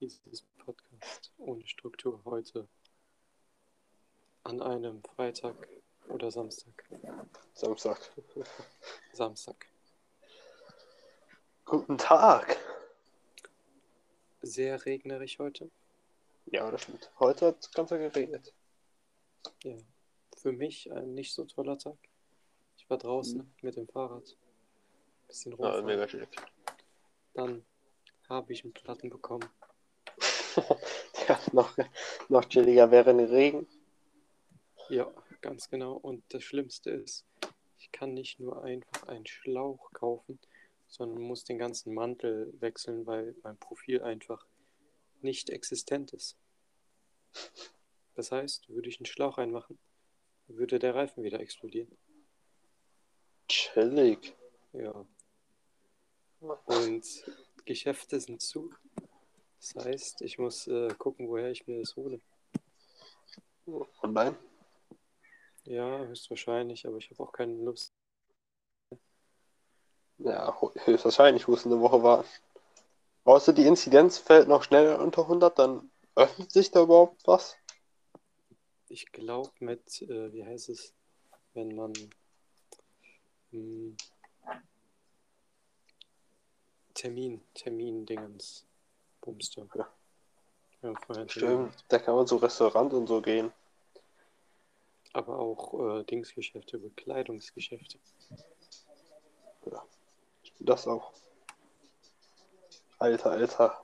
dieses Podcast ohne Struktur heute an einem Freitag oder Samstag. Samstag. Samstag. Guten Tag. Sehr regnerisch heute. Ja, das stimmt. Heute hat es ganz geregnet. Ja. Für mich ein nicht so toller Tag. Ich war draußen mit dem Fahrrd. Bisschen Ja, rumfahren. mega chillig. Dann habe ich einen Platten bekommen. ja, noch, noch chilliger wäre ein Regen. Ja, ganz genau. Und das Schlimmste ist, ich kann nicht nur einfach einen Schlauch kaufen, sondern muss den ganzen Mantel wechseln, weil mein Profil einfach nicht existent ist. Das heißt, würde ich einen Schlauch reinmachen, würde der Reifen wieder explodieren. Chillig. Ja. Und Geschäfte sind zu. Das heißt, ich muss äh, gucken, woher ich mir das hole. Online? Ja, höchstwahrscheinlich, aber ich habe auch keine Lust. Ja, höchstwahrscheinlich. Ich muss eine Woche warten. Außer die Inzidenz fällt noch schneller unter 100, dann öffnet sich da überhaupt was? Ich glaube mit, äh, wie heißt es, wenn man hm, Termin, Termin-Dingens, Bumster. Ja. Ja, Stimmt. Da kann man so Restaurant und so gehen. Aber auch äh, Dingsgeschäfte, Bekleidungsgeschäfte. Das auch. Alter, Alter.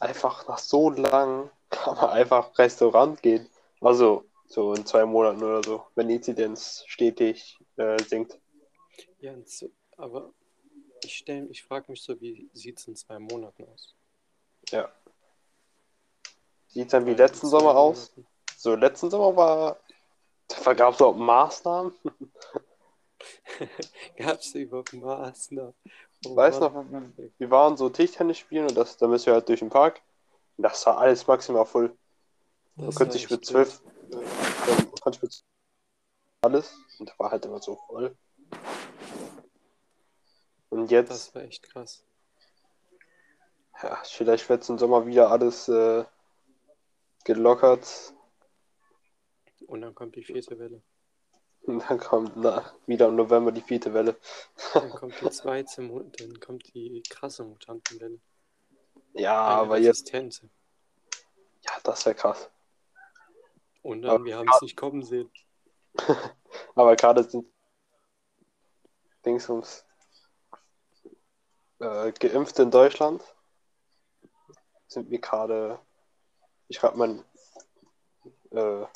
Einfach nach so lang kann man einfach Restaurant gehen. Also so in zwei Monaten oder so, wenn die Inzidenz stetig äh, sinkt. Ja, aber ich stell, ich frage mich so, wie sieht es in zwei Monaten aus? Ja. Sieht dann wie letzten Sommer aus. So, letzten Sommer war. Da gab es auch Maßnahmen. Gab es überhaupt Maßnahmen? Oh Weißt Mann. noch, wir waren so Tischtennis spielen und das, da müssen wir halt durch den Park. Und das war alles maximal voll. Man Das könnte sich mit zwölf. Äh, mit alles. Und da war halt immer so voll. Und jetzt, Das war echt krass. Ja, vielleicht wird im Sommer wieder alles äh, gelockert. Und dann kommt die vierte Welle. Und dann kommt na, wieder im November die vierte Welle. Dann kommt die zweite, dann kommt die krasse Mutantenwelle. Ja, Eine aber jetzt, Resistente. ja, das wäre krass. Und dann, Aber wir haben es nicht kommen sehen. Aber gerade sind Dingsums äh, Geimpfte in Deutschland sind wir gerade, ich schreibe mal, äh,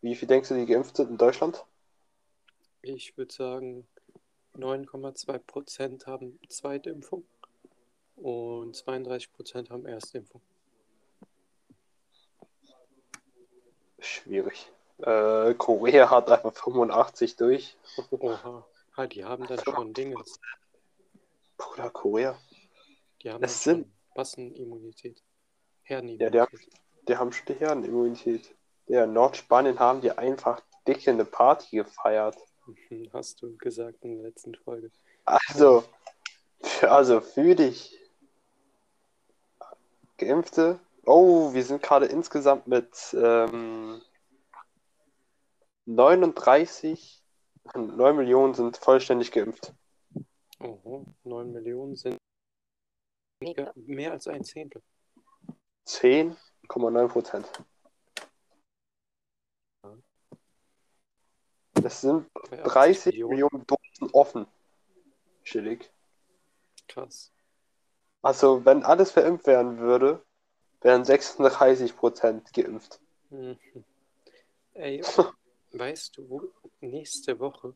wie viel denkst du, die geimpft sind in Deutschland? Ich würde sagen, 9,2 Prozent haben Zweitimpfung und 32 Prozent haben Erstimpfung. Schwierig. Äh, Korea hat einfach 85 durch. Oha, ha, die haben dann schon Dinges. Bruder, Korea. Die haben Es dann sind- Massenimmunität. Ja, Herdenimmunität. die haben, die haben schon die Herdenimmunität. Ja, in Nordspanien haben die einfach dicke eine Party gefeiert. Hast du gesagt in der letzten Folge. Also, für, also für dich Geimpfte. Oh, wir sind gerade insgesamt mit ähm, 39, 9 Millionen sind vollständig geimpft. Oho, 9 Millionen sind weniger- mehr als ein Zehntel. 10,9 Prozent. Es sind Bei 80 30 Millionen. Millionen Dosen offen. Chillig. Krass. Also, wenn alles verimpft werden würde, wären 36 Prozent geimpft. Mhm. Ey, weißt du, wo, nächste Woche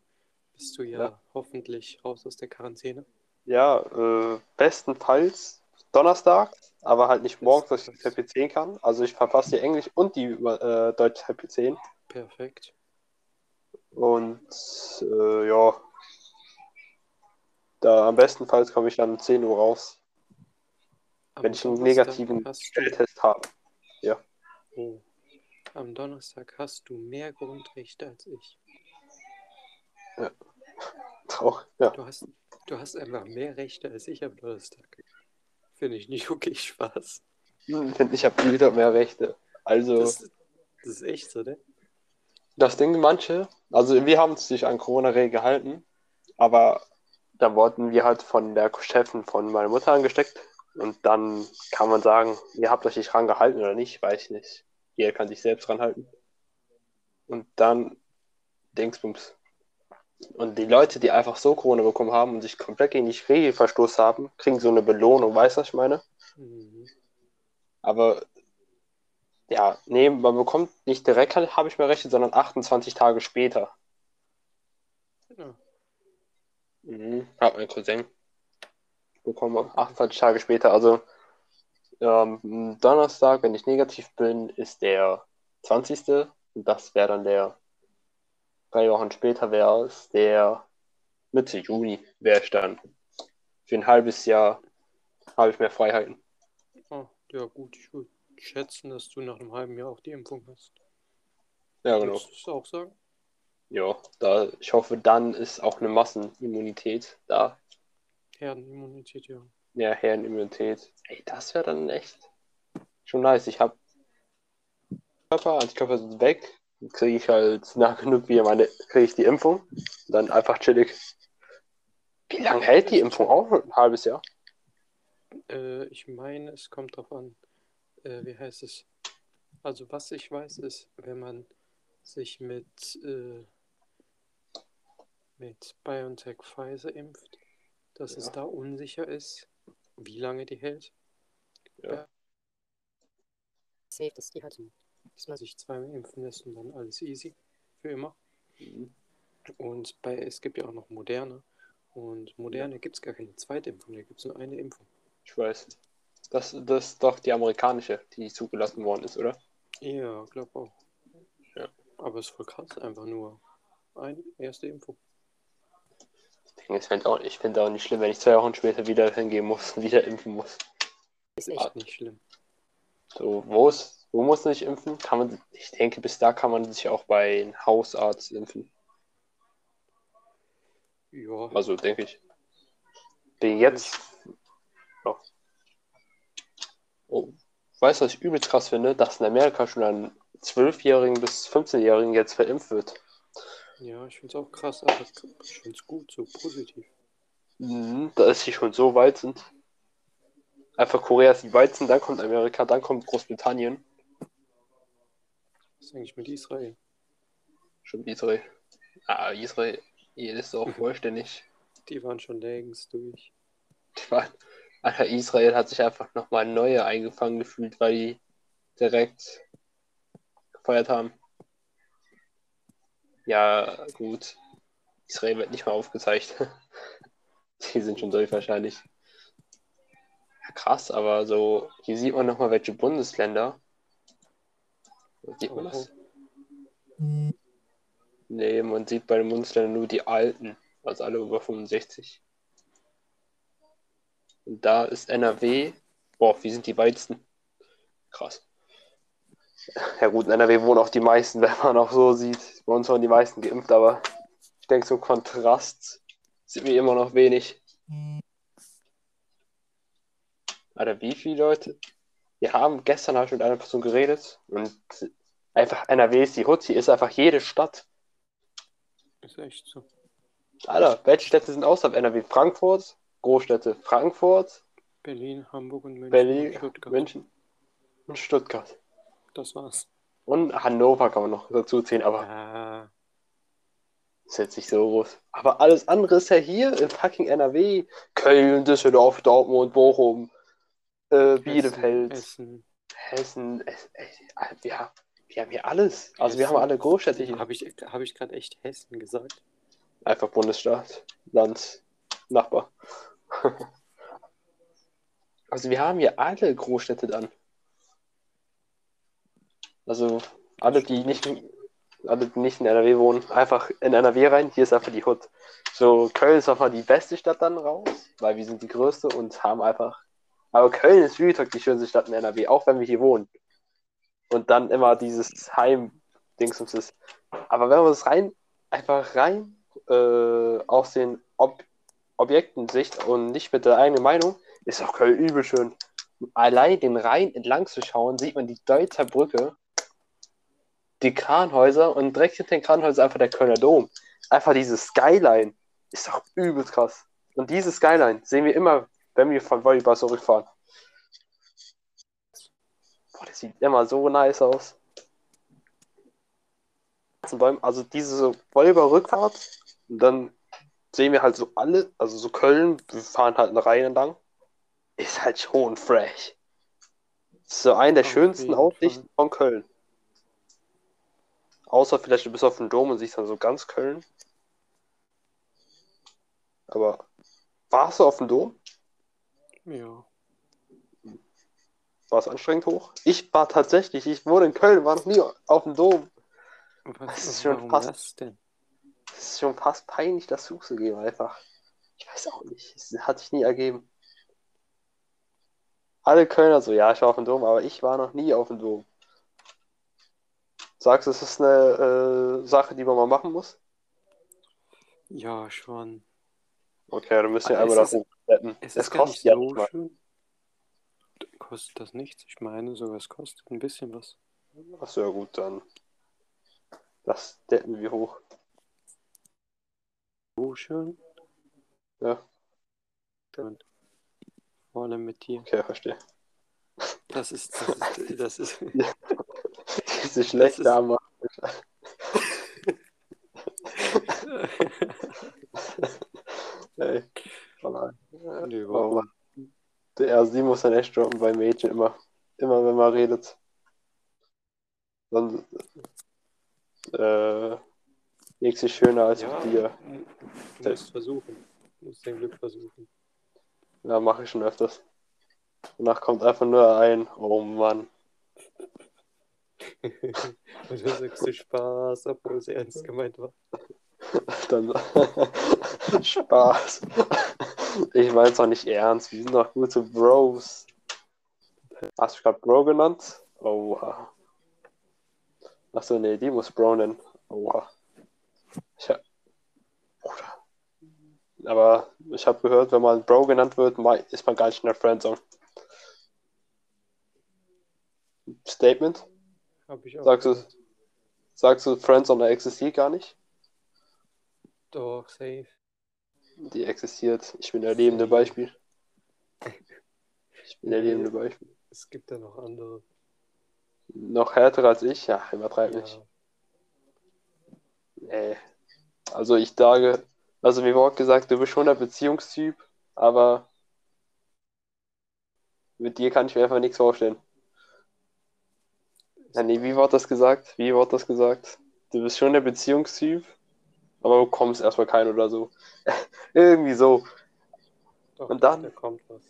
bist du ja, Ja. hoffentlich raus aus der Quarantäne. Ja, äh, bestenfalls Donnerstag, aber halt nicht morgens, dass ich die TP10 kann. Also ich verfasse die Englisch und die äh, deutsche TP10. Perfekt. Und äh, ja, da am bestenfalls komme ich dann um 10 Uhr raus, Am wenn ich einen negativen Schnelltest habe. oh, am Donnerstag hast du mehr Grundrechte als ich. Traurig. Ja, Du hast, du hast einfach mehr Rechte als ich am Donnerstag. Finde ich nicht okay, Spaß. Hm, ich, habe wieder mehr Rechte. Also, das, Das, das ist echt so, ne? Ding, manche, also wir haben sich an Corona-Regeln gehalten, aber da wurden wir halt von der Chefin von meiner Mutter angesteckt und dann kann man sagen, ihr habt euch nicht dran gehalten oder nicht, weiß ich nicht. Jeder kann sich selbst dran halten. Und dann Dingsbums. Und die Leute, die einfach so Corona bekommen haben und sich komplett gegen die Regel verstoßen haben, kriegen so eine Belohnung, weißt du, was ich meine? Mhm. Aber ja, nee, man bekommt nicht direkt, habe ich mir rechnet, sondern 28 Tage später. Genau. Mhm, hat mein Cousin bekommen, 28 Tage später. Also ähm, Donnerstag, wenn ich negativ bin, ist der 20. Und das wäre dann der, drei Wochen später wäre es der Mitte Juni, wäre ich dann. Für ein halbes Jahr habe ich mehr Freiheiten. Ah, ja, gut, ich würde schätzen, dass du nach einem halben Jahr auch die Impfung hast. Ja, genau. Würdest du es auch sagen? Ja, da, ich hoffe, dann ist auch eine Massenimmunität da. Herdenimmunität, ja. Ja, Herdenimmunität. Ey, das wäre dann echt schon nice. Ich habe Körper, Antikörper sind weg. Kriege ich halt nach genug wie meine, kriege ich die Impfung. Und dann einfach chillig. Wie lange hält die Impfung auch? Ein halbes Jahr? Äh, ich meine, es kommt drauf an, äh, wie heißt es? Also, was ich weiß, ist, wenn man sich mit, äh, mit BioNTech Pfizer impft, dass Ja. es da unsicher ist, wie lange die hält. Ja. Safe, dass die halt, dass man sich zweimal impfen lässt und dann alles easy. Für immer. Mhm. Und bei, es gibt ja auch noch Moderne. Und Moderne gibt es gar keine zweite Impfung, da gibt es nur eine Impfung. Ich weiß. Das, das ist doch die amerikanische, die zugelassen worden ist, oder? Ja, glaub auch. Ja. Aber es ist voll krass, einfach nur eine erste Impfung. Ich finde auch, ich find auch nicht schlimm, wenn ich zwei Wochen später wieder hingehen muss und wieder impfen muss. Ist echt nicht schlimm. So, wo ist, wo muss man sich impfen? Kann man, ich denke, bis da kann man sich auch bei einem Hausarzt impfen. Ja, Also, denke ich. Bin jetzt. Ja. Oh, weißt du, was ich übelst krass finde? Dass in Amerika schon an 12-Jährigen bis 15-Jährigen jetzt verimpft wird. ja, ich finde es auch krass, aber ich finde es gut, so positiv. Mhm, da ist sie schon so weit sind. Einfach Korea ist die weit sind, dann kommt Amerika, dann kommt Großbritannien. Was ist eigentlich mit Israel? Schon Israel. Ah, Israel ist auch vollständig. Die waren schon längst durch. Ich war, Alter, Israel hat sich einfach nochmal neue eingefangen gefühlt, weil die direkt gefeuert haben. Ja, gut. Israel wird nicht mal aufgezeigt. Die sind schon durch wahrscheinlich. Ja, krass, aber so, hier sieht man nochmal, welche Bundesländer. Sieht man das? Nee, man sieht bei den Bundesländern nur die alten, also alle über 65. Und da ist NRW. Boah, wie sind die weitesten? Krass. Ja gut, in NRW wohnen auch die meisten, wenn man auch so sieht. Bei uns waren die meisten geimpft, aber ich denke, so Kontrast sieht mir immer noch wenig. Alter, wie viele Leute? Wir haben, gestern habe ich mit einer Person geredet und einfach NRW ist die Hut, hier ist einfach jede Stadt. Ist echt so. Alter, welche Städte sind außerhalb NRW? Frankfurt, Großstädte, Frankfurt, Berlin, Hamburg und München. Berlin, und Stuttgart. München und Stuttgart. Das war's. Und Hannover kann man noch dazu zählen, aber Ah, ist jetzt nicht so groß. Aber alles andere ist ja hier in fucking NRW. Köln, Düsseldorf, Dortmund, Bochum, äh, Bielefeld, Essen. Hessen. Es, es, ja, wir haben hier alles. Also wir haben alle Großstädte hier. Habe ich, hab ich gerade echt Hessen gesagt? Einfach Bundesstaat, Land, Nachbar. also wir haben hier alle Großstädte dann. Also alle, die nicht, alle, die nicht in NRW wohnen, einfach in NRW rein. Hier ist einfach die Hut. So, Köln ist einfach die beste Stadt dann raus, weil wir sind die größte und haben einfach. Aber Köln ist gesagt die schönste Stadt in NRW, auch wenn wir hier wohnen. Und dann immer dieses Heim-Dingsums ist. Aber wenn man es rein, einfach rein äh, aus den Ob Objekten Sicht und nicht mit der eigenen Meinung, Ist auch Köln übel schön. Allein den Rhein entlang zu schauen, sieht man die Deutzer Brücke, die Kranhäuser und direkt hinter den Kranhäusern einfach der Kölner Dom. Einfach diese Skyline ist doch übelst krass. Und diese Skyline sehen wir immer, wenn wir von Volleyball zurückfahren. Boah, das sieht immer so nice aus. Also diese Volleyball-Rückfahrt und dann sehen wir halt so alle, also so Köln, wir fahren halt eine Reihe entlang ist halt schon fresh. So eine der schönsten Aussichten von Köln. Außer vielleicht du bist auf dem Dom und siehst dann so ganz Köln. Aber warst du auf dem Dom? Ja. War es anstrengend hoch? Ich war tatsächlich, ich wohne in Köln, war noch nie auf dem Dom. Was, Das ist schon fast- das denn? Es ist schon fast peinlich, das zuzugeben, einfach. Ich weiß auch nicht. Es hat sich nie ergeben. Alle Kölner so, ja, ich war auf dem Dom, aber ich war noch nie auf dem Dom. Sagst du, es ist eine äh, Sache, die man mal machen muss? Ja, schon. Okay, dann müssen wir einmal es das hochretten. Es Es kostet ja so mal. schön. Kostet das nichts? Ich meine sogar, es kostet ein bisschen was. Achso, ja gut, dann. Das decken wir hoch. So schön. Ja, Und vorne mit dir. okay, verstehe. Das ist, das ist, das ist, Diese schlechte ist- Arme. Ey. Voll Nee, Oh warum? Mann. Der sie muss dann echt droppen bei Mädchen immer. Immer wenn man redet. Dann äh, nichts ist schöner als Ja, mit dir. du musst versuchen. Du musst dein Glück versuchen. Ja, mache ich schon öfters. Danach kommt einfach nur ein, oh Mann. Und du sagst du Spaß, obwohl es ernst gemeint war. Dann Spaß. Ich meine es auch nicht ernst. Wir sind doch gute Bros. Hast du gerade Bro genannt? Oha. Achso, nee, die muss Bro nennen. Oha. Ich hab... Bruder. Aber ich habe gehört, wenn man Bro genannt wird, ist man gar nicht in der Friendzone. Statement? Hab ich auch. Sagst du, sagst du, Friendzone existiert gar nicht? Doch, safe. Die existiert. Ich bin der lebende Beispiel. Ich bin der lebende Beispiel. Es gibt da noch andere. Noch härter als ich? Ja, übertreib nicht. Ja. Nee. Also ich sage, also mir wurde gesagt, du bist schon der Beziehungstyp, aber mit dir kann ich mir einfach nichts vorstellen. Ja, nee, wie wurde das gesagt? Wie wurde das gesagt? Du bist schon der Beziehungstyp, aber du kommst erstmal kein oder so. Irgendwie so. Doch, Und dann? Da kommt was.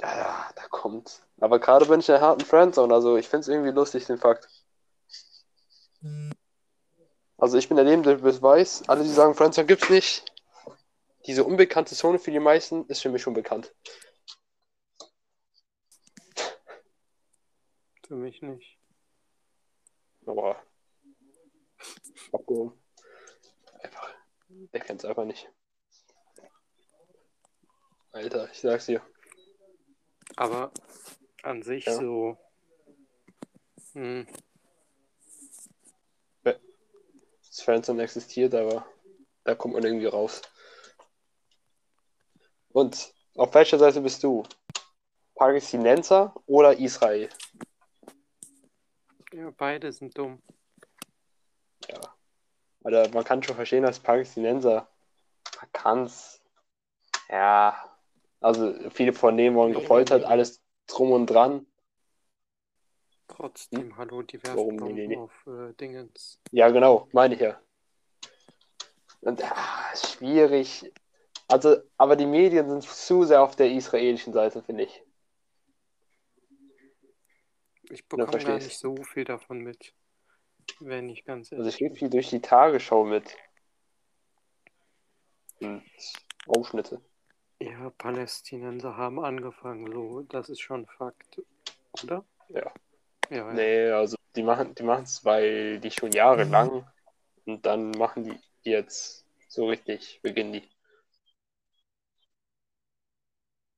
Ja, ja, da kommt. Aber gerade bin ich in der harten Friendzone, also ich finde es irgendwie lustig, den Fakt. Also ich bin der lebende Beweis. Alle, die sagen, Friendzone gibt's nicht. Diese unbekannte Zone für die meisten ist für mich schon bekannt. Für mich nicht. Aber abgehoben. Einfach. Der kennt's einfach nicht. Alter, ich sag's dir. Aber an sich Ja. so. Hm, Das Friendzone existiert, aber da kommt man irgendwie raus. Und auf welcher Seite bist du? Palästinenser oder Israel? ja, beide sind dumm. Oder man kann schon verstehen, dass Palästinenser man kann's. Ja. Also viele von denen wurden gefoltert, alles drum und dran. Trotzdem, hallo, die werfen Warum? Bomben nee, nee. auf äh, Dingens. Ja, genau, meine ich ja. Und ist schwierig. Also, aber die Medien sind zu sehr auf der israelischen Seite, finde ich. Ich bekomme gar nicht so viel davon mit. Wenn ich ganz Also ehrlich ich kriege viel durch die Tagesschau mit. Und Ausschnitte. Ja, Palästinenser haben angefangen, so, das ist schon Fakt, oder? Ja. Ja, ja. Nee, also die machen die machen es, weil die schon jahrelang und dann machen die jetzt so richtig, beginnen die.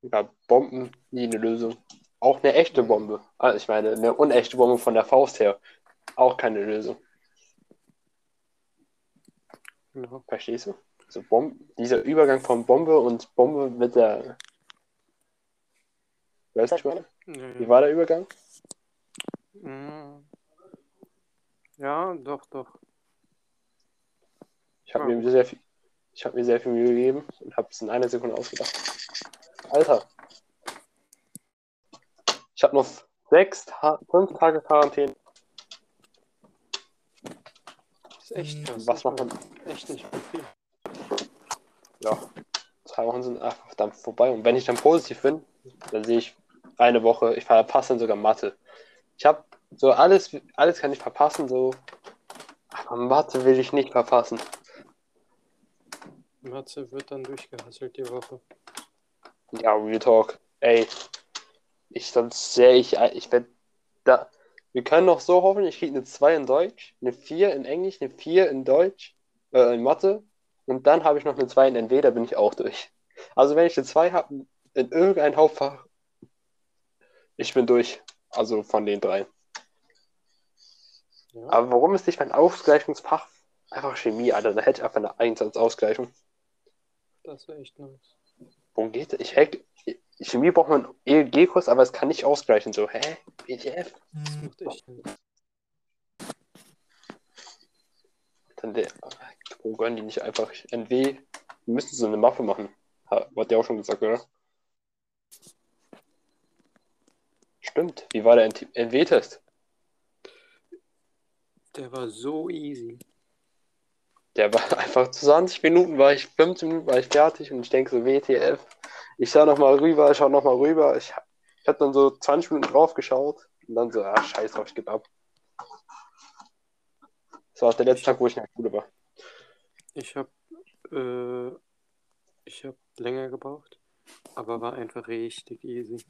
Ja, Bomben, nie eine Lösung. Auch eine echte Bombe. Also ich meine, eine unechte Bombe von der Faust her. Auch keine Lösung. Genau. Verstehst du? Also Bomben, dieser Übergang von Bombe und Bombe mit der. Weißt du, ich meine? Ja, Wie war der Übergang? Mm. ja, doch, doch. Ich habe Ja. mir sehr viel, ich habe mir sehr viel Mühe gegeben und habe es in einer Sekunde ausgedacht. Alter. Ich habe noch sechs, Ta fünf Tage Quarantäne. ist echt krass. Was macht man? Echt nicht viel. Ja, zwei Wochen sind einfach dann vorbei. Und wenn ich dann positiv bin, dann sehe ich eine Woche, ich verpasse dann sogar Mathe. Ich habe so alles, alles kann ich verpassen, so. Aber Mathe will ich nicht verpassen. Matze wird dann durchgehasselt die Woche. Ja, Real Talk. Ey, ich sonst sehe ich, ich werde da. Wir können noch so hoffen, ich kriege eine 2 in Deutsch, eine 4 in Englisch, eine 4 in Deutsch, äh, in Mathe und dann habe ich noch eine 2 in NW, da bin ich auch durch. Also wenn ich eine 2 habe in irgendein Hauptfach, ich bin durch. Also von den drei. Ja. Aber warum ist nicht mein Ausgleichungsfach einfach Chemie, Alter? Da hätte ich einfach eine 1 als Ausgleichung. Das wäre echt nice. Worum geht es? Ich hack, Chemie braucht man EEG-Kurs, aber es kann nicht ausgleichen. So, hä? BTF? Das macht echt nice. Dann der, wo gönnen die nicht einfach NW? Wir müssen so eine Mappe machen. Ha, hat der auch schon gesagt, oder? Stimmt. Wie war der NW-Test? Der war so easy. Der war einfach 20 Minuten, war ich 15 Minuten, war ich fertig und ich denke so, WTF. Ich sah nochmal rüber, ich schaue nochmal rüber. Ich, ich habe dann so 20 Minuten drauf geschaut und dann so, ah, scheiß drauf, ich gebe ab. Das war auch der letzte Tag, wo ich in der Schule war. Ich habe äh, ich hab länger gebraucht, aber war einfach richtig easy.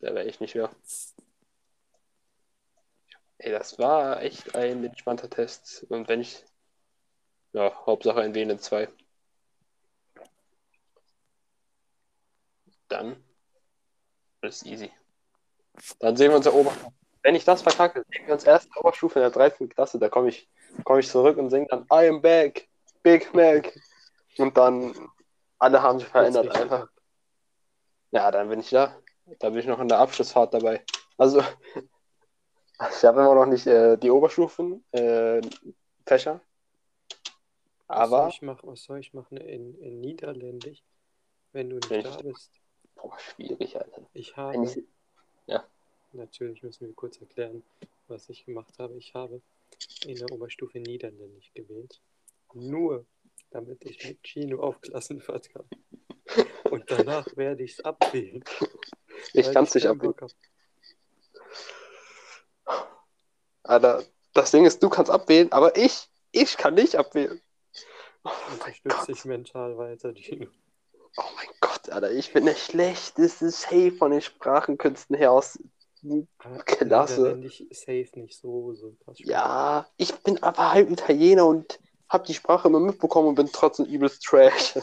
Da wäre ich nicht mehr. Ey, das war echt ein entspannter Test. Und wenn ich. Ja, Hauptsache ein WN2. Dann. Alles easy. Dann sehen wir uns der Oberstufe. Wenn ich das verkacke, sehen wir uns erst in der Oberstufe in der 13. Klasse. Da komme ich, komm ich zurück und singe dann I am back, Big Mac. Und dann alle haben sich verändert einfach. Ja, dann bin ich da. Da bin ich noch in der Abschlussfahrt dabei. Also, ich habe immer noch nicht äh, die Oberstufen, äh, Fächer. Was soll Aber, ich machen? Was soll ich machen in, in Niederländisch, wenn du nicht ich- da bist? Boah, schwierig, Alter. Ich habe, ich, ja, natürlich müssen wir kurz erklären, was ich gemacht habe. Ich habe in der Oberstufe Niederländisch gewählt. Nur, damit ich mit Chino auf Klassenfahrt kann. Und danach werde ich es abwählen. ich kann es nicht abwählen. Alter, das Ding ist, du kannst abwählen, aber ich, ich kann nicht abwählen. Oh Gott. dich mental weiter, Chino. Oh mein Gott, Alter, ich bin der schlechteste Safe von den Sprachenkünsten her aus. Aber Klasse. Niederländisch safe nicht so, so. Ja, ich bin aber halb Italiener und hab die Sprache immer mitbekommen und bin trotzdem übelst trash.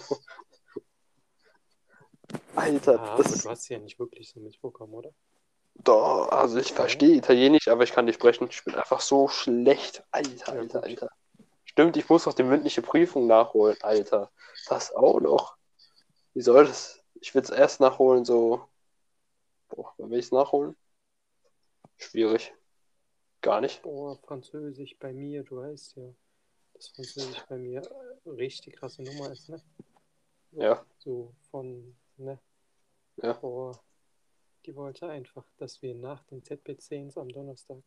Alter, Ja, das ist du hast sie ja nicht wirklich so mitbekommen, oder? doch, also ich verstehe Italienisch, aber ich kann nicht sprechen. Ich bin einfach so schlecht. Alter, Alter. Alter. Stimmt, ich muss noch die mündliche Prüfung nachholen, Alter. Das auch noch. Wie soll das? Ich will es erst nachholen, so. Boah, wann will ich es nachholen? Schwierig. Gar nicht. Boah, Französisch bei mir, du weißt ja, dass Französisch bei mir äh, richtig krasse Nummer ist, ne? Ja, So von, ne? Ja. Boah, die wollte einfach, dass wir nach den ZB10s am Donnerstag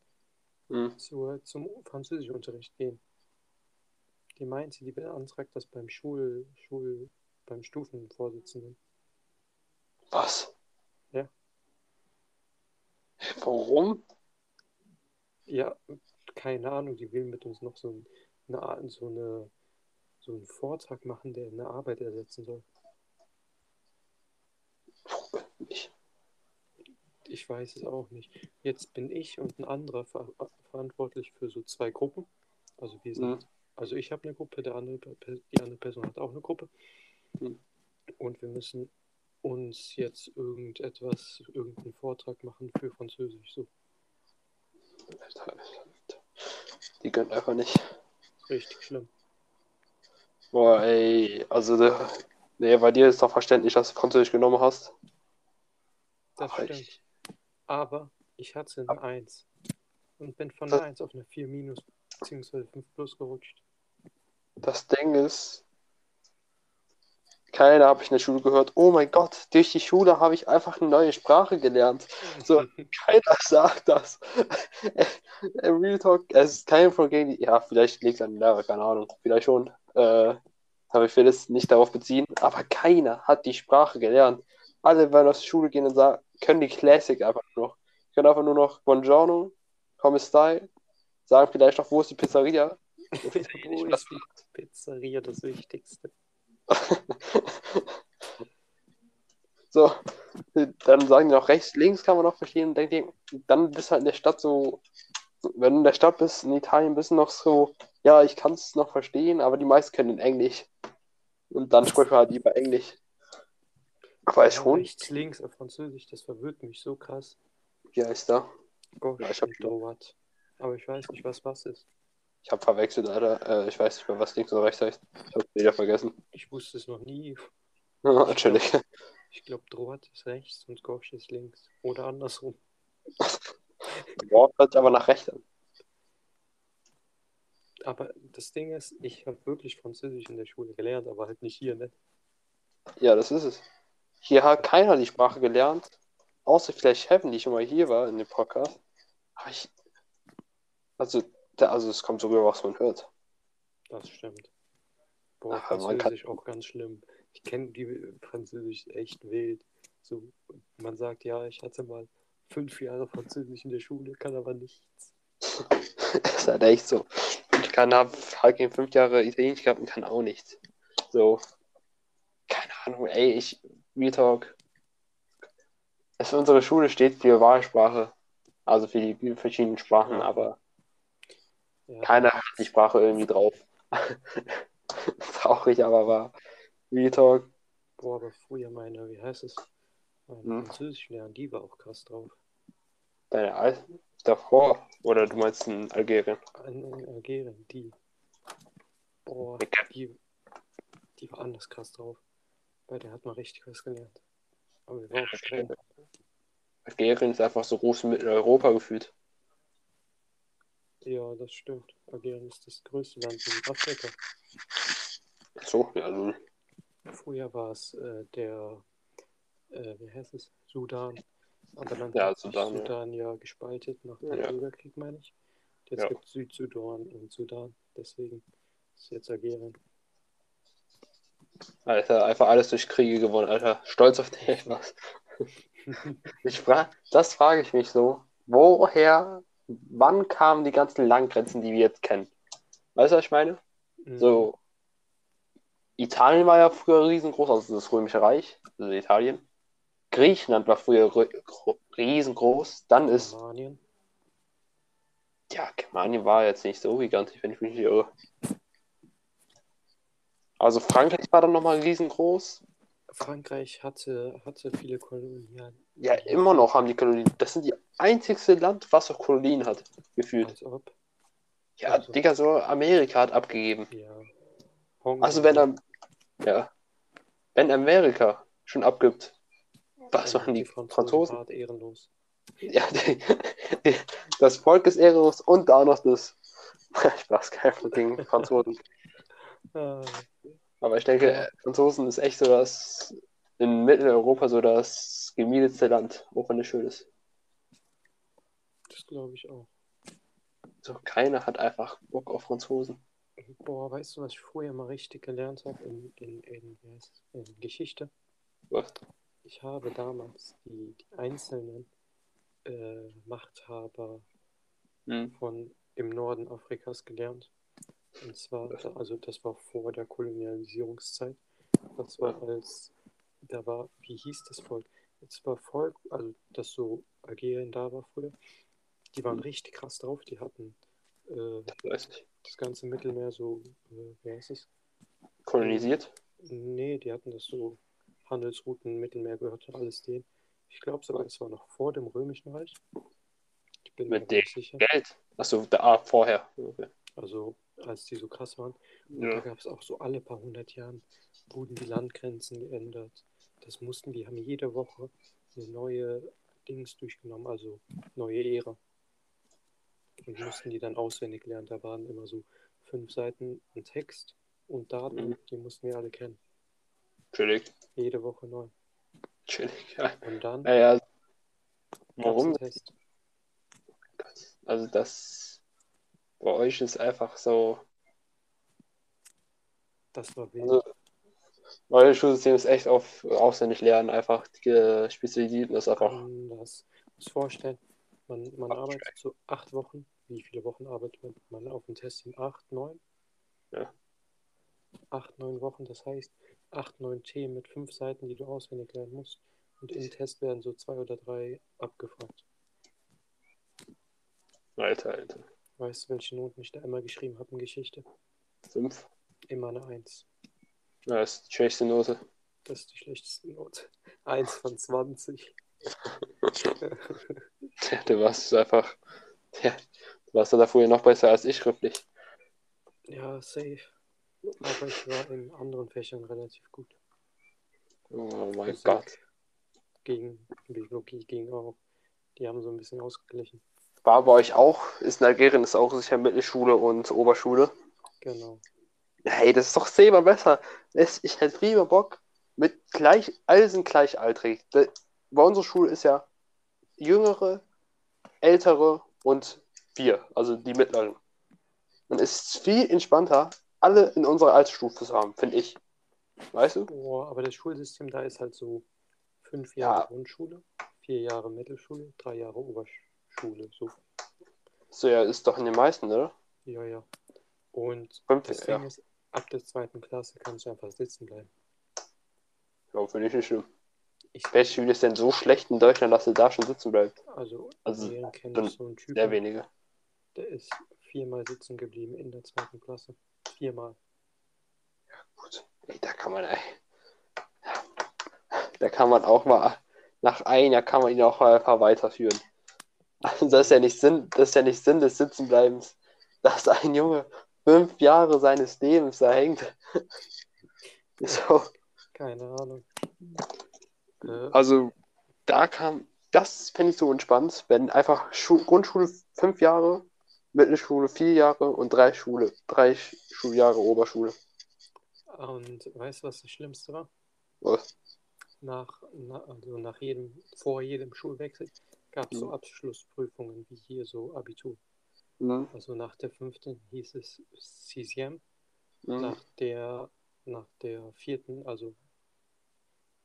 hm. zur, zum Französischunterricht gehen. Die meinte, die beantragt das beim Schul, Schul, beim Stufenvorsitzenden. Was? Ja. Warum? Ja, keine Ahnung, die will mit uns noch so, ein, eine, so, eine, so einen Vortrag machen, der eine Arbeit ersetzen soll. Ich. Ich weiß es auch nicht. Jetzt bin ich und ein anderer ver verantwortlich für so zwei Gruppen. Also wir sind, Mhm. also ich habe eine Gruppe, der andere, die andere Person hat auch eine Gruppe. Mhm. Und wir müssen uns jetzt irgendetwas, irgendeinen Vortrag machen für Französisch. So, Alter, Alter, Alter. Die können einfach nicht. richtig schlimm. Boah, ey, also, nee, bei dir ist doch verständlich, dass du Französisch genommen hast. Das Aber stimmt. ich- Aber ich hatte eine 1 und bin von Das- einer 1 auf eine 4 minus beziehungsweise 5 plus gerutscht. Das Ding ist, keiner habe ich in der Schule gehört, oh mein Gott, durch die Schule habe ich einfach eine neue Sprache gelernt. So. Keiner sagt das. Äh, Real Talk, es ist kein von gegen die, ja, vielleicht liegt es an den Lehrer, keine Ahnung, vielleicht schon. Äh, aber ich will es nicht darauf beziehen, aber keiner hat die Sprache gelernt. Alle werden aus der Schule gehen und sagen, können die Classic einfach nur noch. Können einfach nur noch Buongiorno, come stai, sagen vielleicht noch, wo ist die Pizzeria? Wo ist die Pizzeria das Wichtigste? So, dann sagen die noch rechts, links kann man noch verstehen denkt, ihr, dann bist du halt in der Stadt so, wenn du in der Stadt bist, in Italien bist du noch so, ja, ich kann es noch verstehen, aber die meisten können Englisch. Und dann sprechen wir halt lieber Englisch. Aber Ja, schon, Rechts, links auf Französisch, das verwirrt mich so krass. wie heißt da? Gauche Ja, ich hab und droite. Aber ich weiß nicht, was was ist. Ich habe verwechselt, Alter. Äh, ich weiß nicht mehr, was links und rechts heißt. Ich habe wieder vergessen. Ich wusste es noch nie. Natürlich. Ich glaube, droite ist rechts und gauche ist links. Oder andersrum. Wort hört sich aber nach rechts an. Aber das Ding ist, ich habe wirklich Französisch in der Schule gelernt, aber halt nicht hier, ne? Ja, das ist es. Hier hat keiner die Sprache gelernt, außer vielleicht Heaven, die schon mal hier war in dem Podcast. Aber ich. Also, da, also es kommt so rüber, was man hört. Das stimmt. Boah, Ach, man kann- Französisch auch ganz schlimm. Ich kenne die Französisch echt wild. So, man sagt, ja, ich hatte mal fünf Jahre Französisch in der Schule, kann aber nichts. ist halt echt so. Ich kann, hab halt fünf Jahre Italienisch gehabt und kann auch nichts. So. Keine Ahnung, ey, ich. Real Talk. Es für unsere Schule steht für Wahlsprache. Also für die verschiedenen Sprachen, aber Ja, keiner hat die Sprache irgendwie drauf. Traurig, aber wahr. Real Talk. Boah, aber früher meine, wie heißt es? Meine Hm. Französischlehrerin, die war auch krass drauf. Deine Al davor. Oder du meinst in Algerien. In Algerien, die. Boah, die, die war anders krass drauf. Bei der hat man richtig was gelernt. Aber wir waren streng. Algerien ist einfach so groß wie Mitteleuropa gefühlt. Ja, das stimmt. Algerien ist das größte Land in Afrika. So, ja, nun. Früher war es äh, der, äh, wie heißt es? Sudan. Aber dann Ja, hat sich Sudan, ja. Sudan ja gespaltet nach dem Ja. Bürgerkrieg, meine ich. Jetzt Ja. gibt es Südsudan und Sudan. Deswegen ist jetzt Algerien. Alter, einfach alles durch Kriege gewonnen, Alter. Stolz auf dich, was? Ich fra das frage ich mich so. Woher, wann kamen die ganzen Landgrenzen, die wir jetzt kennen? Weißt du, was ich meine? Mhm. So, Italien war ja früher riesengroß, also das Römische Reich, also Italien. Griechenland war früher riesengroß. Dann ist, Germanien. ja, Germanien war jetzt nicht so gigantisch, wenn ich mich nicht irre. Also Frankreich war dann nochmal riesengroß. Frankreich hatte, hatte viele Kolonien. Ja, immer noch haben die Kolonien. Das sind die einzigste Land, was auch Kolonien hat, gefühlt. Als ob. Ja, also- Digga, so Amerika hat abgegeben. Ja. Hongkong. Also wenn am, ja, wenn Amerika schon abgibt, was dann machen die Franzosen? Franzosen? Hart ehrenlos. Ja, die, die, das Volk ist ehrenlos und da noch das. Spaß, kein gegen Franzosen. Aber ich denke, äh, Franzosen ist echt so das in Mitteleuropa so das gemiedetste Land, auch wenn es schön ist. das glaube ich auch. So, keiner hat einfach Bock auf Franzosen. Boah, weißt du, was ich früher mal richtig gelernt habe in, in, in, in Geschichte? Was? Ich habe damals die, die einzelnen äh, Machthaber Hm. von im Norden Afrikas gelernt. Und zwar, also das war vor der Kolonialisierungszeit. Das war als, da war, wie hieß das Volk? Es war Volk, also das so Algerien da war früher. Die waren Hm. richtig krass drauf. Die hatten äh, Das ganze Mittelmeer so, äh, wie heißt es? Kolonisiert? Nee, die hatten das so Handelsrouten, Mittelmeer gehörte alles denen. Ich glaube sogar, es war noch vor dem Römischen Reich. Ich bin mir Mit dem sicher. Geld. Achso, da vorher. Okay. Also als die so krass waren. Und Ja. da gab es auch so alle paar hundert Jahren wurden die Landgrenzen geändert. Das mussten, die haben jede Woche eine neue Dings durchgenommen, also neue Ära. Und mussten die dann auswendig lernen. Da waren immer so fünf Seiten ein Text und Daten, Mhm. die mussten wir alle kennen. Chillig. Jede Woche neu. Chillig. Ja. Und dann Naja, warum? Also das bei euch ist einfach so. Das war wild. Also, euer Schulsystem ist echt auf auswendig lernen, einfach die Spezialitäten ist einfach. anders. Muss vorstellen, man, man arbeitet so acht Wochen. Wie viele Wochen arbeitet man, man auf dem Test? In acht, neun? Ja. Acht, neun Wochen, das heißt acht, neun Themen mit fünf Seiten, die du auswendig lernen musst. Und im Test werden so zwei oder drei abgefragt. Alter, Alter. Weißt du, welche Noten ich da immer geschrieben habe in Geschichte? Fünf. Immer eine Eins. Ja, das ist die schwächste Note. Das ist die schlechteste Note. Eins von 20. Du warst einfach. Ja, du warst da vorher noch besser als ich schriftlich. ja, safe. Aber ich war in anderen Fächern relativ gut. Oh mein Gott. Gegen Biologie ging auch. Die haben so ein bisschen ausgeglichen. War bei euch auch, ist in Algerien ist auch sicher Mittelschule und Oberschule. Genau. Hey, das ist doch zehnmal besser. Es- Ich hätte lieber Bock mit gleich, alle sind gleichaltrig. Bei unserer Schule ist ja jüngere, ältere und wir, also die mittleren. Und es ist viel entspannter, alle in unserer Altersstufe zu haben, finde ich. Weißt du? Boah, aber das Schulsystem da ist halt so fünf Ja. Jahre Grundschule, vier Jahre Mittelschule, drei Jahre Oberschule. So, So, ja, ist doch in den meisten, oder? ja, ja. Und Fünf, das ja. Ding ist, ab der zweiten Klasse kannst du einfach sitzen bleiben. Ja, finde ich nicht schlimm. Ich, Welche Schule ist denn so schlecht in Deutschland, dass du da schon sitzen bleibst? also, Also, kenne ich so einen Typen, Sehr wenige. der ist viermal sitzen geblieben in der zweiten Klasse. Viermal. Gut. Ey, da kann man, ey. Da kann man auch mal, nach einem Jahr kann man ihn auch mal einfach weiterführen. Also das ist ja nicht Sinn, das ist ja nicht Sinn des Sitzenbleibens, dass ein Junge fünf Jahre seines Lebens da hängt. So, Keine Ahnung. Also da kam, das finde ich so entspannt, wenn einfach Schu Grundschule fünf Jahre, Mittelschule vier Jahre und drei Schule, drei Schuljahre Oberschule. und weißt du, was das Schlimmste war? Was? nach, na, also nach jedem, vor jedem Schulwechsel gab es so Mhm. Abschlussprüfungen wie hier so Abitur. Mhm. Also nach der fünften hieß es Mhm. nach der, nach der vierten, also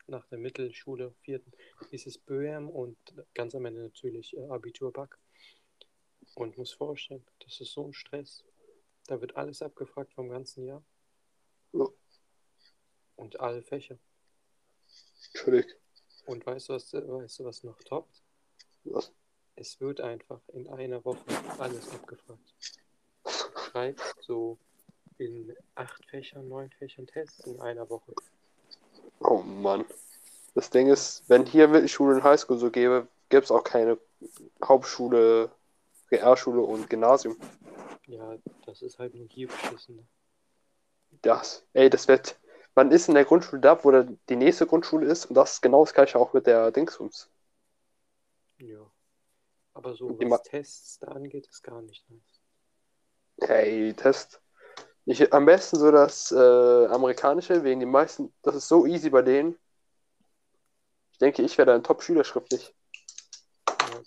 nach der Mittelschule vierten hieß es Böhm und ganz am Ende natürlich äh, Abiturback. Und muss vorstellen, das ist so ein Stress. Da wird alles abgefragt vom ganzen Jahr. Ja. Und alle Fächer. Entschuldigung. Und weißt du, was, weißt du, was noch toppt? Es wird einfach in einer Woche alles abgefragt. Schreibst so in acht Fächern, neun Fächern Tests in einer Woche. Oh Mann. Das Ding ist, wenn hier Mittelschule und Highschool so gäbe, gäbe es auch keine Hauptschule, Realschule und Gymnasium. Ja, das ist halt nur hier beschissen. Das, ey, das wird. Man ist in der Grundschule da, wo der, die nächste Grundschule ist, und das ist genau das gleiche auch mit der Dingsums. Aber so die was Tests da angeht, ist gar nicht nice. Hey, Test. Ich, am besten so das äh, amerikanische, wegen den meisten, das ist so easy bei denen. Ich denke, ich wäre da ein Top-Schüler schriftlich.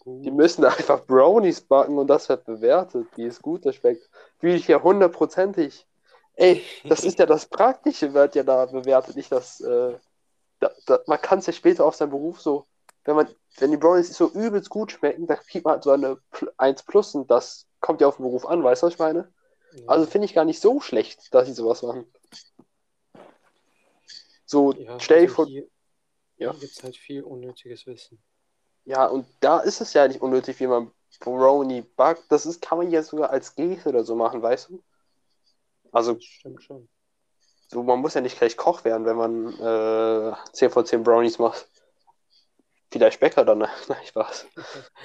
Die müssen einfach Brownies backen und das wird bewertet, wie es gut das schmeckt. Fühle ich ja hundertprozentig. Ey, das ist ja das Praktische, wird ja da bewertet, nicht das. Äh, da, da, man kann es ja später auf seinen Beruf so, wenn man, wenn die Brownies so übelst gut schmecken, dann kriegt man halt so eine Pl- 1 plus und das kommt ja auf den Beruf an, weißt du, was ich meine? Ja. Also finde ich gar nicht so schlecht, dass sie sowas machen. So, ja, stell dir also vor, hier, Ja. gibt es halt viel unnötiges Wissen. ja, und da ist es ja nicht unnötig, wie man Brownie backt. Das ist, kann man ja sogar als Geste oder so machen, weißt du? Also Das stimmt schon. so, man muss ja nicht gleich Koch werden, wenn man äh, 10 von 10 Brownies macht. Vielleicht Bäcker dann, ne? Nein, Spaß.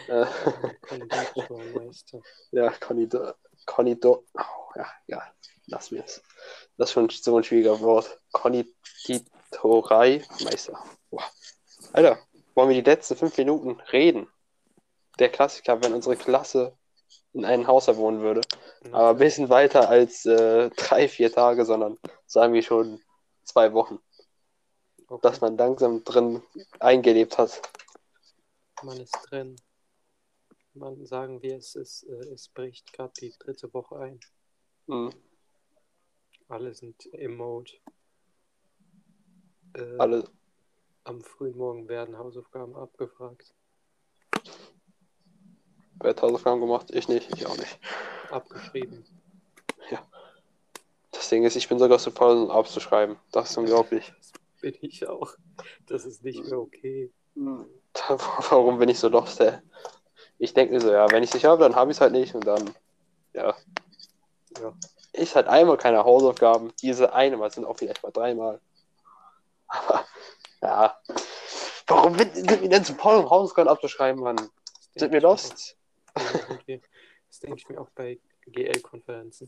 Äh, Konditormeister. ja, Konditor. Konditor. Oh, ja, ja, lass mir es. Das ist schon so ein schwieriger Wort. Konditoreimeister. Boah. Alter, wollen wir die letzten fünf Minuten reden? Der Klassiker, wenn unsere Klasse in einem Haus wohnen würde. Aber ein bisschen weiter als äh, drei, vier Tage, sondern sagen wir schon zwei Wochen. Okay. Dass man langsam drin eingelebt hat. Man ist drin. Man sagen wir, es ist, äh, es bricht gerade die dritte Woche ein. Hm. Alle sind im Mode. Äh, Alle. Am frühen Morgen werden Hausaufgaben abgefragt. Wer hat Hausaufgaben gemacht? Ich nicht, ich auch nicht. Abgeschrieben. Das Ding ist, ich bin sogar zu faul, um abzuschreiben. Das ist unglaublich. Bin ich auch. Das ist nicht mehr okay. Warum bin ich so lost, ey? Ich denke mir so, ja, wenn ich es nicht habe, dann habe ich es halt nicht und dann, ja. Ja. Ich halt einmal keine Hausaufgaben. Diese eine Mal sind auch vielleicht mal dreimal. Aber, ja. Warum sind wir denn zu faul, um Hausaufgaben abzuschreiben, Mann? Sind wir lost? irgendwie. Das denke ich mir auch bei GL-Konferenzen.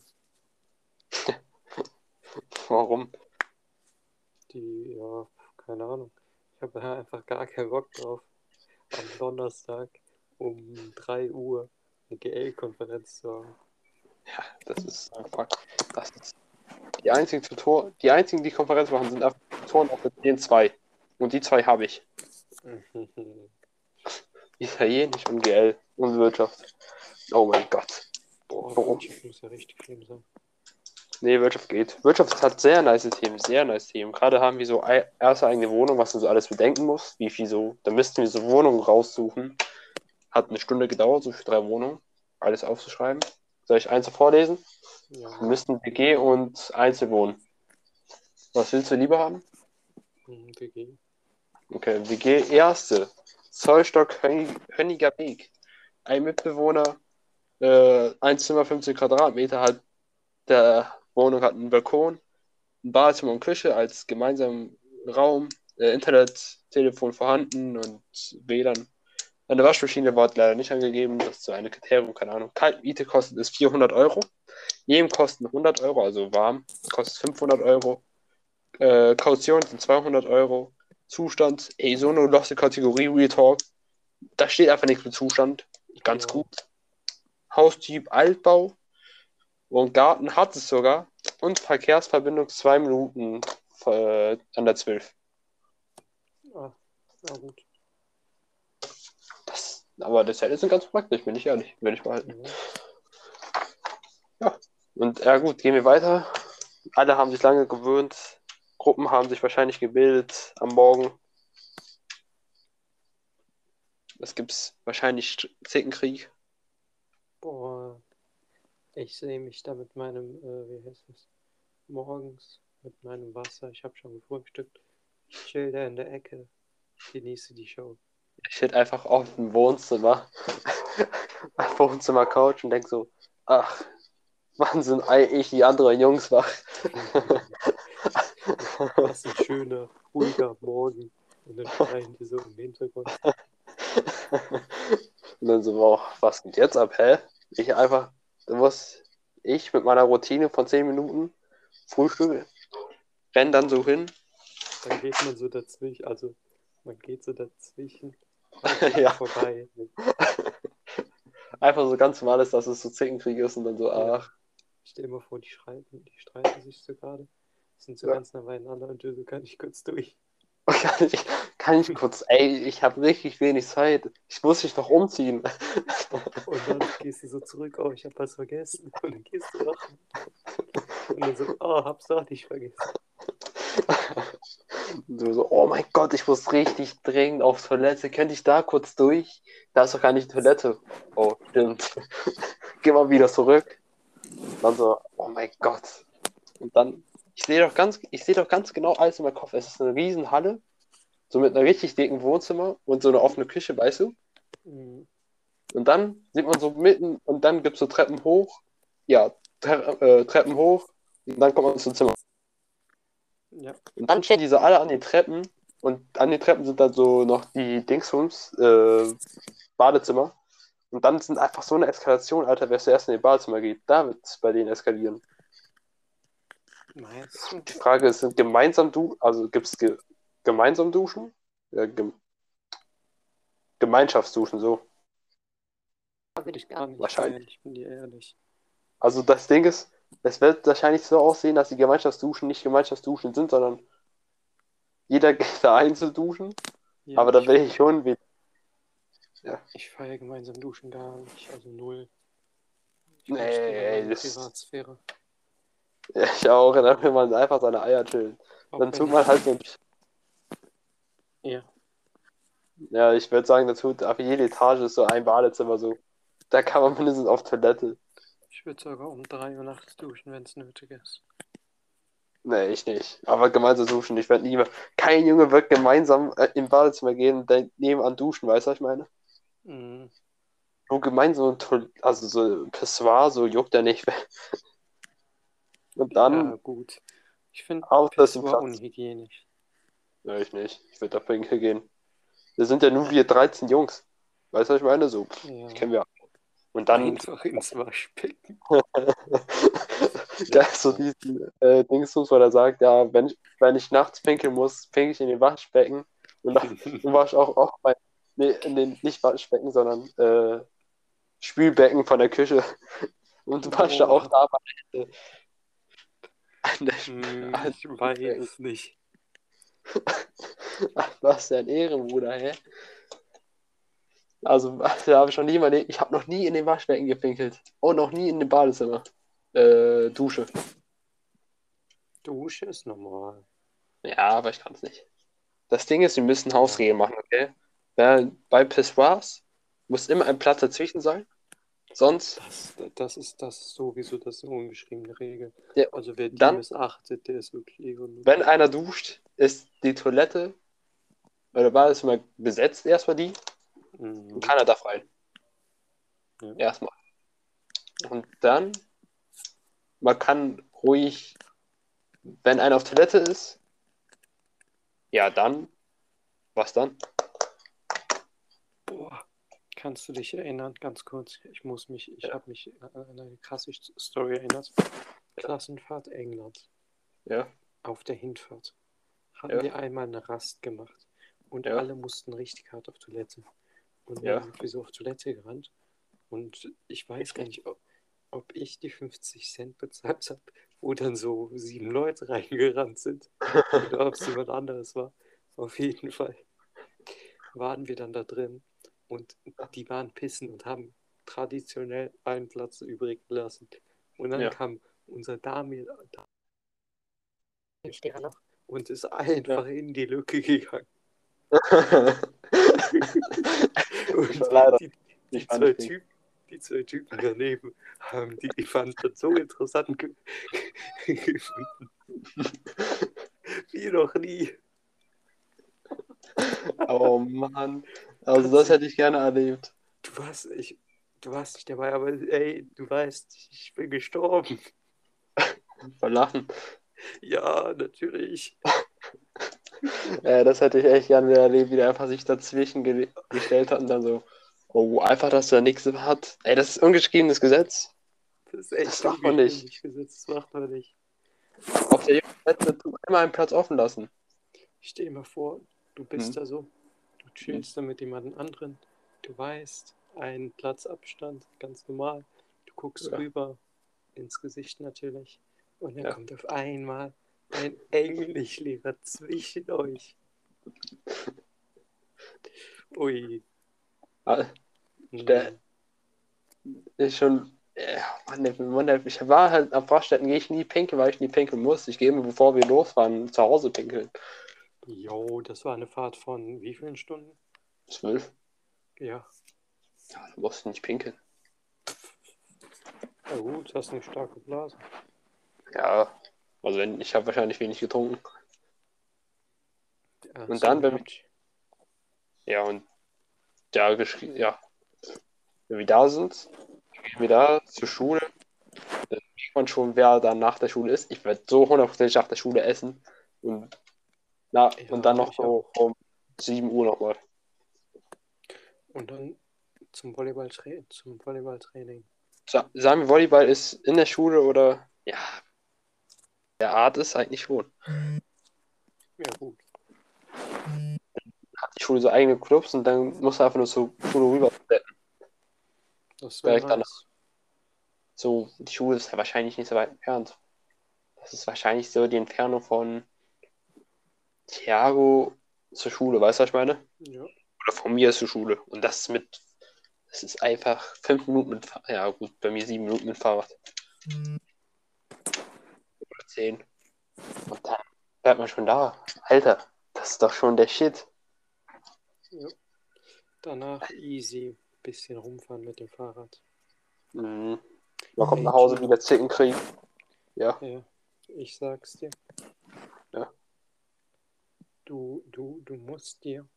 Warum? Die, ja, keine Ahnung. Ich habe da einfach gar keinen Bock drauf. Am Donnerstag um 3 Uhr eine GL-Konferenz zu haben. Ja, das ist einfach. Das ist die einzigen Tutor, die einzigen, die Konferenz machen, sind einfach Tutoren auf den zwei. Und die zwei habe ich. Italienisch und GL und Wirtschaft. Oh mein Gott. Boah, Warum? Muss ja richtig schlimm sein. Nee, Wirtschaft geht. Wirtschaft hat sehr nice Themen, sehr nice Themen. Gerade haben wir so erste eigene Wohnung, was man so alles bedenken muss. Wie viel so, da müssten wir so Wohnungen raussuchen. Hat eine Stunde gedauert, so für drei Wohnungen. Alles aufzuschreiben. Soll ich eins vorlesen? Ja, Wir müssten WG und Einzelwohnen. Was willst du lieber haben? WG. Okay, WG erste. Zollstock Hönni- Hönniger Weg. Ein Mitbewohner, äh, ein Zimmer, 15 Quadratmeter, hat der Wohnung hat einen Balkon, ein Badezimmer und Küche als gemeinsamen Raum, äh, Internet, Telefon vorhanden und WLAN. Eine Waschmaschine war leider nicht angegeben, das ist so eine Kriterium, keine Ahnung. Kaltmiete kostet es 400 Euro. Jedem kosten 100 Euro, also warm, kostet 500 Euro. Äh, Kaution sind 200 Euro. Zustand, ey, so eine loste Kategorie, Real Talk. Da steht einfach nichts mit Zustand. Ganz Ja. gut. Haustyp Altbau. Und Garten hat es sogar. Und Verkehrsverbindung zwei Minuten äh, an der 12. Ah, na gut. Das, aber das Hotel ist ganz praktisch, bin ich ehrlich. Würde ich behalten. Ja. Und ja gut, gehen wir weiter. Alle haben sich lange gewöhnt. Gruppen haben sich wahrscheinlich gebildet am Morgen. Es gibt wahrscheinlich Zickenkrieg. Boah, ich sehe mich da mit meinem, äh, wie heißt das, morgens mit meinem Wasser. Ich habe schon gefrühstückt. Ich chill da in der Ecke, genieße die Show. Ich hätte einfach auf dem Wohnzimmer, auf Wohnzimmer Couch und denk so, ach, wann sind eigentlich die anderen Jungs wach? Was ein schöner, ruhiger Morgen. Und dann schreien die so im Hintergrund. Und dann so, wow, was geht jetzt ab, hä? Ich einfach, muss ich mit meiner Routine von 10 Minuten Frühstück, renn dann so hin. Dann geht man so dazwischen, also man geht so dazwischen. Ja. Vorbei. Einfach so ganz normal ist, dass es so Zickenkrieg ist und dann so, Ja. ach, Stell dir mal vor, die streiten, die streiten sich so gerade. Sind so Ja. ganz nah beieinander und du so kann ich kurz durch. kann ich, kann ich kurz, ey, ich habe richtig wenig Zeit. Ich muss mich noch umziehen. Und dann gehst du so zurück, oh, ich habe was vergessen. Und dann gehst du noch. Und dann so, oh, hab's doch nicht vergessen. Du so, oh mein Gott, ich muss richtig dringend auf Toilette. Könnte ich da kurz durch? Da ist doch gar nicht die Toilette. Oh, stimmt. Geh mal wieder zurück. Dann so, oh mein Gott. Und dann, ich sehe doch ganz, ich sehe doch ganz genau alles in meinem Kopf. Es ist eine riesen Halle, so mit einem richtig dicken Wohnzimmer und so eine offene Küche, weißt du? Mhm. Und dann sieht man so mitten und dann gibt es so Treppen hoch. Ja, Tre äh, Treppen hoch und dann kommt man zum Zimmer. Ja. Und dann stehen diese alle an den Treppen und an den Treppen sind dann so noch die Dingsrooms, äh, Badezimmer. Und dann sind einfach so eine Eskalation, Alter, wer zuerst in den Badezimmer geht, da wird es bei denen eskalieren. Du? Die Frage ist, sind gemeinsam du, also gibt es ge gemeinsam duschen? Ja, gem Gemeinschaftsduschen, so. Würde ich gar nicht Wahrscheinlich. ich bin dir ehrlich. Also das Ding ist, es wird wahrscheinlich so aussehen, dass die Gemeinschaftsduschen nicht Gemeinschaftsduschen sind, sondern jeder geht da einzeln duschen. Ja, aber da will ich schon wie. ich feiere gemeinsam duschen gar nicht, also null. Ich Nee, ey, das- Privatsphäre. Ja, ich auch, will man einfach seine Eier chillen. Auch Dann wenn tut man halt so. Ja, Ja, ich würde sagen, da tut auf jede Etage ist so ein Badezimmer so. Da kann man mindestens auf Toilette. ich würde sogar um 3 Uhr nachts duschen, wenn es nötig ist. Nee, ich nicht. Aber gemeinsam duschen, ich werde nie mehr. Kein Junge wird gemeinsam äh, im Badezimmer gehen und nebenan duschen, weißt du, was ich meine? Mhm. So gemeinsam, also so Pissoir, so juckt er nicht. Und dann, ja, gut. Ich finde das Pissoir unhygienisch. Nee, ich nicht. Ich würde da pinkeln gehen. Wir sind ja nur wir 13 Jungs. Weißt du, was ich meine? So, Ja. kennen wir. Und dann, Einfach ins Waschbecken. da ist so diesen äh, Dingsbums, wo er sagt, ja, wenn ich, wenn ich nachts pinkeln muss, pinkel ich in den Waschbecken. Und dann warst auch, auch bei, nee, in den, nicht Waschbecken, sondern äh, Spülbecken von der Küche. Und da Oh. auch da bei, äh, an der Hm, Alter, ich weiß nicht. Was für ein Ehrenbruder, hä? Also, da habe ich noch nie mal, ich habe noch nie in den Waschbecken gepinkelt. Und noch nie in dem Badezimmer. Äh, Dusche. Dusche ist normal. Ja, aber ich kann es nicht. Das Ding ist, wir müssen Hausregeln machen, okay? Ja, bei Pissoirs muss immer ein Platz dazwischen sein. Sonst, Das, das, ist, das sowieso das ungeschriebene Regel. Ja, Also wer die dann- missachtet, der ist wirklich ehrenlos. wenn einer duscht, ist die Toilette oder Badezimmer besetzt erstmal die Mhm. und keiner darf rein. Ja. Erstmal. Und dann, man kann ruhig, wenn einer auf Toilette ist, ja, dann, was dann? Kannst du dich erinnern, ganz kurz? Ich muss mich, ich Ja. habe mich an eine krasse Story erinnert. Klassenfahrt England. Ja, Auf der Hinfahrt haben Ja. wir einmal eine Rast gemacht und Ja. alle mussten richtig hart auf Toilette. Und Ja. dann sind wir so auf Toilette gerannt und ich weiß gar nicht, ob, ob ich die 50 Cent bezahlt habe, wo dann so sieben Leute reingerannt sind oder ob es jemand anderes war. Auf jeden Fall waren wir dann da drin und die waren pissen und haben traditionell einen Platz übrig gelassen. Und dann Ja. kam unser Damir noch und ist einfach in die Lücke gegangen. Und die, die, zwei. Typen, die zwei Typen daneben haben die, die fanden das so interessant ge gefunden. Wie noch nie. Oh Mann. Also das hätte ich gerne erlebt. Du warst, ich, du warst nicht dabei, aber ey, du weißt, ich bin gestorben. Vor Lachen. Ja, natürlich. Äh, das hätte ich echt gerne erlebt, wie der einfach sich dazwischen ge gestellt hat und dann so, oh, einfach, dass der nichts hat. Ey, das ist ungeschriebenes Gesetz. Das ist echt Das macht man nicht. Gesetz, Das macht man nicht. Auf der Plätze immer einen Platz offen lassen. Stell dir mal vor, du bist Mhm. da so, chillst da mit jemandem anderen, du weißt, einen Platzabstand, ganz normal. Du guckst Ja. rüber, ins Gesicht natürlich, und dann Ja. kommt auf einmal ein Englischlehrer zwischen euch. Ui. Mhm. Der- Ist schon. Ja, Mann, der- Mann, ich war halt am Faststätten, gehe ich nie pinkeln, weil ich nie pinkeln muss. Ich gehe immer, bevor wir losfahren, zu Hause pinkeln. Jo, das war eine Fahrt von wie vielen Stunden? Zwölf. Ja. Ja, du musst nicht pinkeln. Na gut, hast eine starke Blase. Ja, also wenn, ich habe wahrscheinlich wenig getrunken. Ja, Und dann, wenn- Quatsch. Ja, und ja, geschri- ja. Wenn wir da sind, gehen wir da zur Schule. Dann sieht man schon, wer dann nach der Schule ist. Ich werde so hundertprozentig nach der Schule essen. Und, na, Ja, und dann noch so um 7 Uhr nochmal. Und dann zum Volleyballtra zum Volleyballtraining. Sa sagen wir, Volleyball ist in der Schule oder ja, der Art ist eigentlich schon. Ja, gut. Hat die Schule so eigene Clubs und dann muss er einfach nur zur Schule rüber. Das wäre danach. nice. So, die Schule ist ja wahrscheinlich nicht so weit entfernt. Das ist wahrscheinlich so die Entfernung von Thiago zur Schule, weißt du, was ich meine? Ja. Oder von mir zur Schule. Und das mit, das ist einfach fünf Minuten mit Fahrrad. Ja, gut, bei mir sieben Minuten mit Fahrrad. Oder zehn. Und dann bleibt man schon da. Alter, das ist doch schon der Shit. Danach easy. Bisschen rumfahren mit dem Fahrrad. Mhm. Man kommt nach Hause wieder Zickenkrieg. Ja. Ja, ich sag's dir. Du, du, du musst dir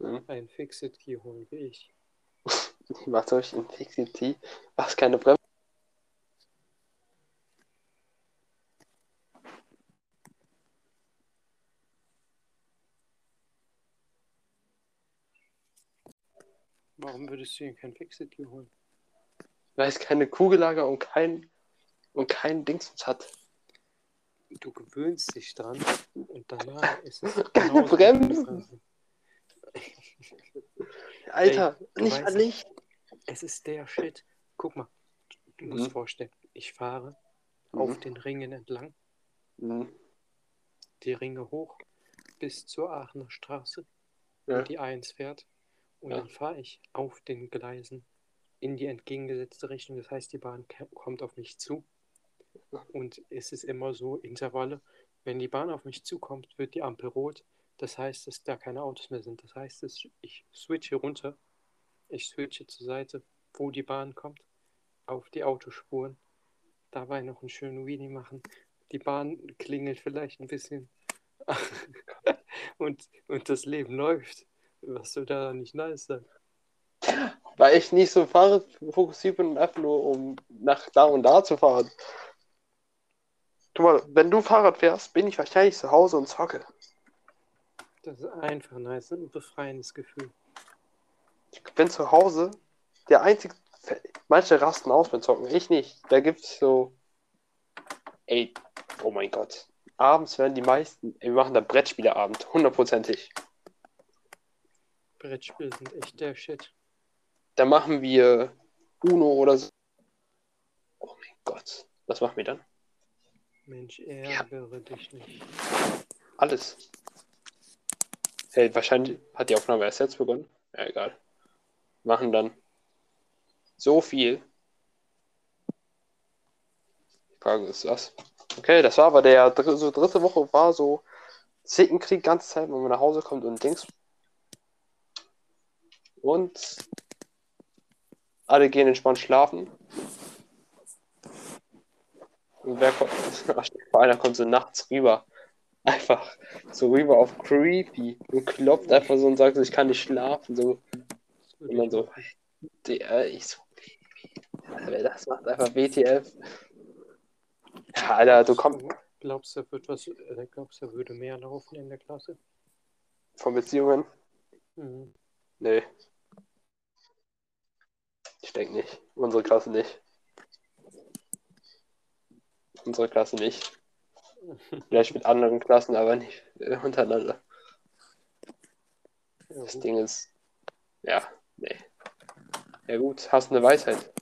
Mhm. ein Fixit Key holen, wie ich. Was soll ich in Fixity? Was, keine Bremse? Warum würdest du dir kein Fixit Key holen? Weil es keine Kugellager und kein, und kein Dingsens hat. Du gewöhnst dich dran und danach ist es Keine Bremsen. Alter, du nicht mal Licht. Es ist der Shit. Guck mal, du musst Mhm. vorstellen, ich fahre Mhm. auf den Ringen entlang, Mhm. die Ringe hoch bis zur Aachener Straße, Ja. die 1 fährt. Und Ja. dann fahre ich auf den Gleisen in die entgegengesetzte Richtung. Das heißt, die Bahn kommt auf mich zu. Und es ist immer so Intervalle. Wenn die Bahn auf mich zukommt, wird die Ampel rot. Das heißt, dass da keine Autos mehr sind. Das heißt, dass ich switche runter. Ich switche zur Seite, wo die Bahn kommt, auf die Autospuren. Dabei noch einen schönen Weenie machen. Die Bahn klingelt vielleicht ein bisschen. und, und das Leben läuft. Was soll da nicht nice sein? Weil ich nicht so Fahrrad fokussiert bin, einfach nur um nach da und da zu fahren. Guck mal, wenn du Fahrrad fährst, bin ich wahrscheinlich zu Hause und zocke. Das ist einfach nice. Ein befreiendes Gefühl. Ich bin zu Hause der einzige. Manche rasten aus beim Zocken, ich nicht. Da gibt's so. Ey, oh mein Gott. Abends werden die meisten. Ey, wir machen da Brettspieleabend, hundertprozentig. Brettspiele sind echt der Shit. Da machen wir Uno oder so. Oh mein Gott. Was machen wir dann? Mensch, ärgere dich nicht. Alles. Hey, wahrscheinlich hat die Aufnahme erst jetzt begonnen. Ja, egal. Machen dann so viel. Die Frage ist was. Okay, das war aber der dr so dritte Woche war so Zickenkrieg ganze Zeit, wenn man nach Hause kommt und Dings. Und alle gehen entspannt schlafen. Und wer kommt? Einer kommt so nachts rüber. Einfach so rüber auf creepy und klopft einfach so und sagt so, ich kann nicht schlafen. So, und ich so, der, ich so, Alter, das macht einfach WTF. Ja, Alter, du kommst Glaubst du, er wird was, äh, glaubst du, würde mehr laufen in der Klasse? von Beziehungen? Mhm. Nee. Ich denke nicht. Unsere Klasse nicht. Unsere Klasse nicht. Vielleicht mit anderen Klassen, aber nicht äh, untereinander. Das. Ding ist, ja, nee. Ja gut, hast eine Weisheit.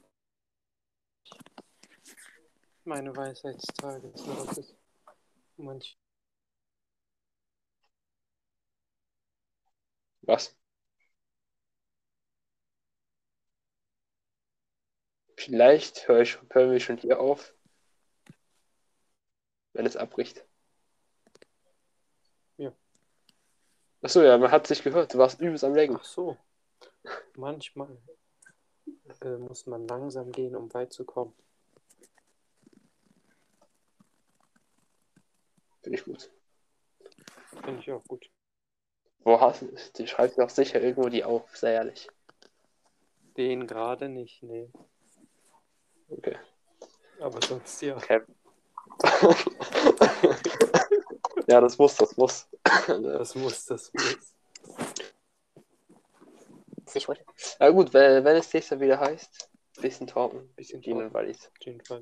Meine Weisheitstage ist lautet. Manch Was? Vielleicht höre ich, hören wir schon hier auf, wenn es abbricht. Ja. Achso, ja, man hat sich gehört. Du warst übelst am Legen. Ach so. Manchmal äh, muss man langsam gehen, um weit zu kommen. Finde ich gut. Finde ich auch gut. Wo hast du Die schreibt doch sicher irgendwo die auf, sehr ehrlich. Den gerade nicht, nee. Okay. Aber sonst ja. Okay. Ja, das muss, das muss. Das muss, das muss. Ich wollte- Na gut, wenn, es nächstes Mal wieder heißt, bisschen talken, Bisschen Gin und. Wallis. Auf jeden Fall.